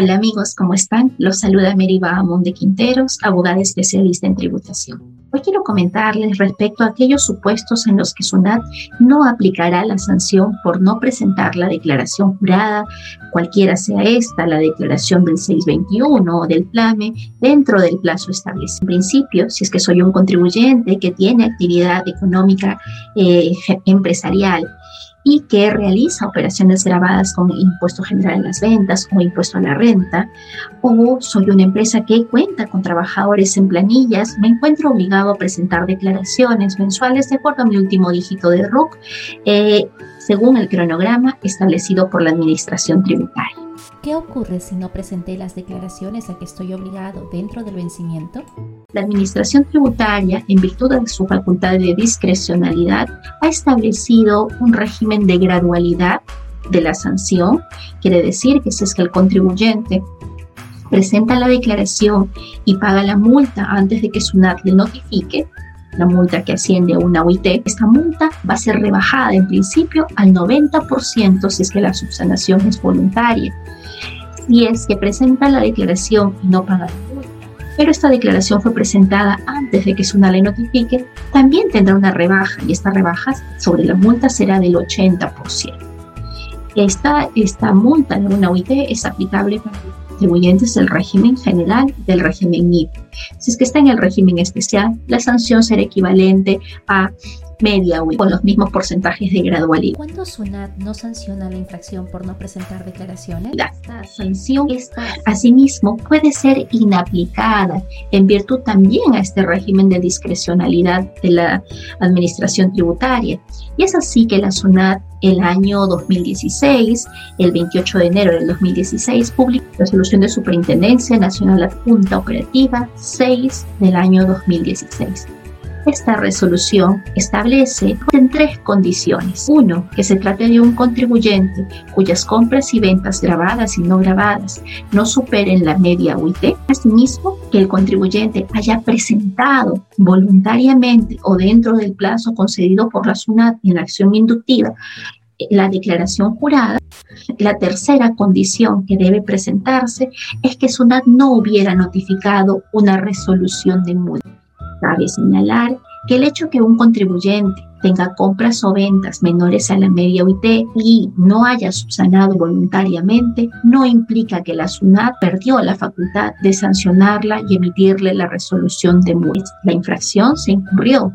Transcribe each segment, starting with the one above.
Hola amigos, ¿cómo están? Los saluda Mary Bahamón de Quinteros, abogada especialista en tributación. Hoy quiero comentarles respecto a aquellos supuestos en los que SUNAT no aplicará la sanción por no presentar la declaración jurada, cualquiera sea esta, la declaración del 621 o del PLAME, dentro del plazo establecido. En principio, si es que soy un contribuyente que tiene actividad económica eh, empresarial y que realiza operaciones grabadas con impuesto general en las ventas o impuesto a la renta, o soy una empresa que cuenta con trabajadores en planillas, me encuentro obligado a presentar declaraciones mensuales de acuerdo a mi último dígito de RUC, eh, según el cronograma establecido por la Administración Tributaria. ¿Qué ocurre si no presenté las declaraciones a que estoy obligado dentro del vencimiento? La Administración Tributaria, en virtud de su facultad de discrecionalidad, ha establecido un régimen de gradualidad de la sanción. Quiere decir que si es que el contribuyente presenta la declaración y paga la multa antes de que SUNAT le notifique, la multa que asciende a una UIT, esta multa va a ser rebajada en principio al 90% si es que la subsanación es voluntaria si es que presenta la declaración y no paga la multa, pero esta declaración fue presentada antes de que SUNA le notifique, también tendrá una rebaja y esta rebaja sobre la multa será del 80%. Esta, esta multa de una UIT es aplicable para contribuyentes del régimen general del régimen NIP. Si es que está en el régimen especial, la sanción será equivalente a media con los mismos porcentajes de gradualidad. ¿Cuándo SUNAT no sanciona la infracción por no presentar declaraciones? La sanción esta, asimismo puede ser inaplicada en virtud también a este régimen de discrecionalidad de la administración tributaria. Y es así que la SUNAT el año 2016, el 28 de enero del 2016, publicó la resolución de Superintendencia Nacional Adjunta Operativa 6 del año 2016 esta resolución establece en tres condiciones. Uno, que se trate de un contribuyente cuyas compras y ventas grabadas y no grabadas no superen la media UIT. Asimismo, que el contribuyente haya presentado voluntariamente o dentro del plazo concedido por la SUNAT en la acción inductiva la declaración jurada. La tercera condición que debe presentarse es que SUNAT no hubiera notificado una resolución de multa. Cabe señalar que el hecho que un contribuyente tenga compras o ventas menores a la media UIT y no haya subsanado voluntariamente, no implica que la SUNAT perdió la facultad de sancionarla y emitirle la resolución de multa. La infracción se incurrió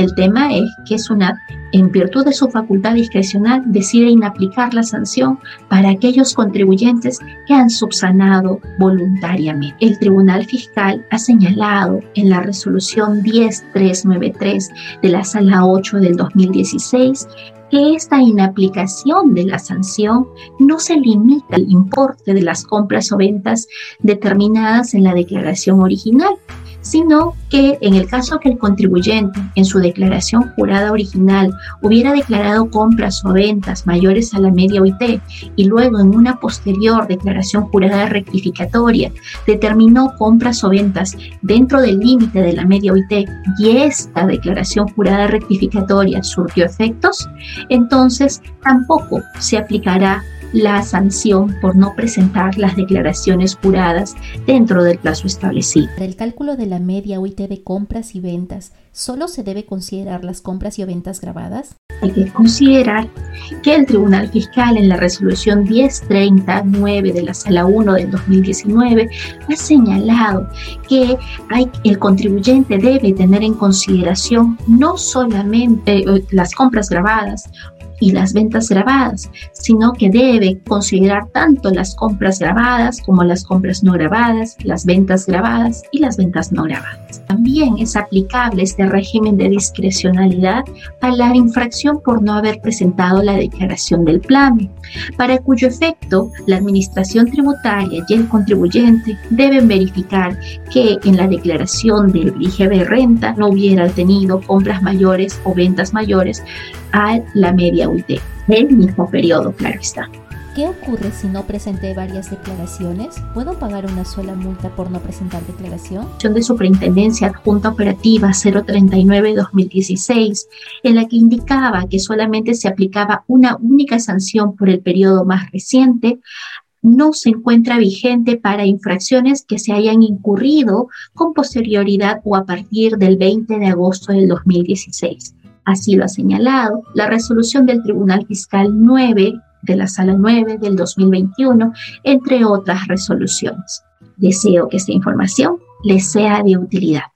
el tema es que SUNAT, en virtud de su facultad discrecional, decide inaplicar la sanción para aquellos contribuyentes que han subsanado voluntariamente. El Tribunal Fiscal ha señalado en la resolución 10393 de la Sala 8 del 2016 que esta inaplicación de la sanción no se limita al importe de las compras o ventas determinadas en la declaración original, sino que en el caso que el contribuyente en su declaración jurada original hubiera declarado compras o ventas mayores a la media OIT y luego en una posterior declaración jurada rectificatoria determinó compras o ventas dentro del límite de la media OIT y esta declaración jurada rectificatoria surtió efectos, entonces tampoco se aplicará la sanción por no presentar las declaraciones juradas dentro del plazo establecido. Para el cálculo de la media UIT de compras y ventas, ¿solo se debe considerar las compras y ventas grabadas? Hay que considerar que el Tribunal Fiscal en la resolución 1039 de la Sala 1 del 2019 ha señalado que hay, el contribuyente debe tener en consideración no solamente eh, las compras grabadas y las ventas grabadas, sino que debe considerar tanto las compras grabadas como las compras no grabadas, las ventas grabadas y las ventas no grabadas. También es aplicable este régimen de discrecionalidad a la infracción por no haber presentado la declaración del plan, para cuyo efecto la Administración Tributaria y el contribuyente deben verificar que en la declaración del IGB renta no hubiera tenido compras mayores o ventas mayores a la media UIT, el mismo periodo, claro está. ¿Qué ocurre si no presenté varias declaraciones? ¿Puedo pagar una sola multa por no presentar declaración? de Superintendencia Adjunta Operativa 039-2016, en la que indicaba que solamente se aplicaba una única sanción por el periodo más reciente, no se encuentra vigente para infracciones que se hayan incurrido con posterioridad o a partir del 20 de agosto del 2016. Así lo ha señalado la resolución del Tribunal Fiscal 9 de la Sala 9 del 2021, entre otras resoluciones. Deseo que esta información les sea de utilidad.